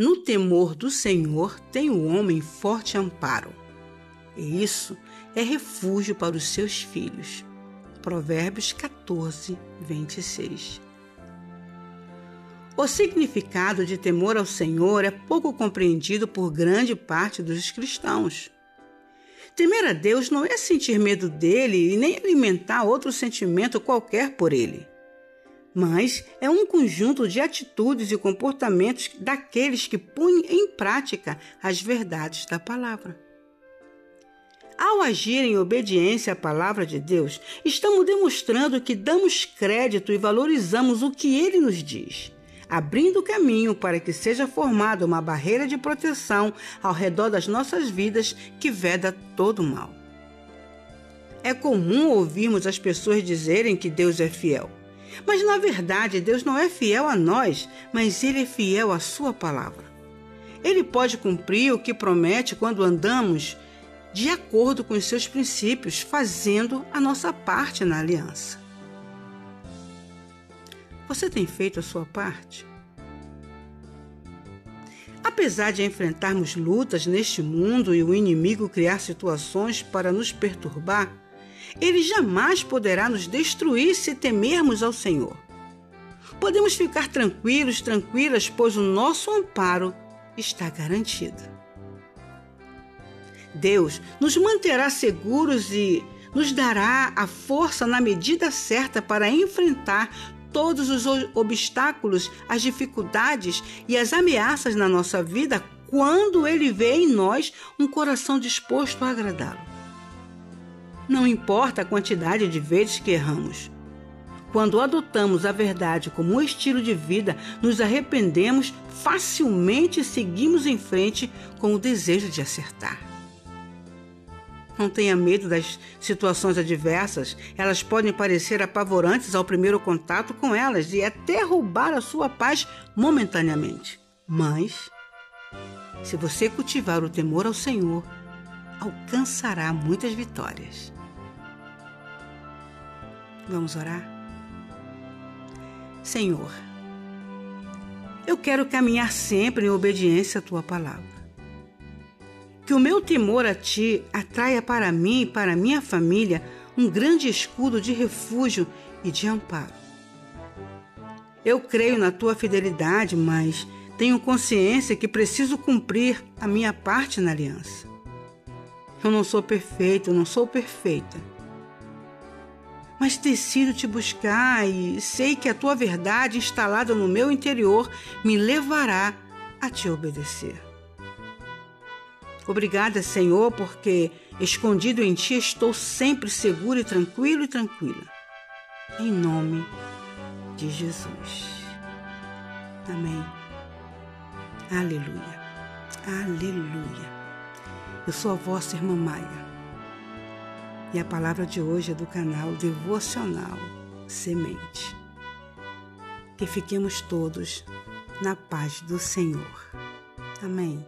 No temor do Senhor tem o homem forte amparo, e isso é refúgio para os seus filhos. Provérbios 14, 26. O significado de temor ao Senhor é pouco compreendido por grande parte dos cristãos. Temer a Deus não é sentir medo dele e nem alimentar outro sentimento qualquer por ele, mas é um conjunto de atitudes e comportamentos daqueles que põem em prática as verdades da palavra. Ao agir em obediência à palavra de Deus, estamos demonstrando que damos crédito e valorizamos o que ele nos diz abrindo caminho para que seja formada uma barreira de proteção ao redor das nossas vidas que veda todo mal. É comum ouvirmos as pessoas dizerem que Deus é fiel. Mas na verdade, Deus não é fiel a nós, mas Ele é fiel à Sua palavra. Ele pode cumprir o que promete quando andamos de acordo com os seus princípios, fazendo a nossa parte na aliança. Você tem feito a sua parte? Apesar de enfrentarmos lutas neste mundo e o inimigo criar situações para nos perturbar, ele jamais poderá nos destruir se temermos ao Senhor. Podemos ficar tranquilos, tranquilas, pois o nosso amparo está garantido. Deus nos manterá seguros e nos dará a força na medida certa para enfrentar todos os obstáculos, as dificuldades e as ameaças na nossa vida quando Ele vê em nós um coração disposto a agradá-lo. Não importa a quantidade de vezes que erramos. Quando adotamos a verdade como um estilo de vida, nos arrependemos facilmente e seguimos em frente com o desejo de acertar. Não tenha medo das situações adversas. Elas podem parecer apavorantes ao primeiro contato com elas e até roubar a sua paz momentaneamente. Mas, se você cultivar o temor ao Senhor, alcançará muitas vitórias. Vamos orar? Senhor, eu quero caminhar sempre em obediência à tua palavra que o meu temor a ti atraia para mim e para minha família um grande escudo de refúgio e de amparo. Eu creio na tua fidelidade, mas tenho consciência que preciso cumprir a minha parte na aliança. Eu não sou perfeito, eu não sou perfeita. Mas decido te buscar e sei que a tua verdade instalada no meu interior me levará a te obedecer. Obrigada, Senhor, porque escondido em Ti estou sempre seguro e tranquilo e tranquila. Em nome de Jesus. Amém. Aleluia. Aleluia. Eu sou a vossa irmã Maia. E a palavra de hoje é do canal Devocional Semente. Que fiquemos todos na paz do Senhor. Amém.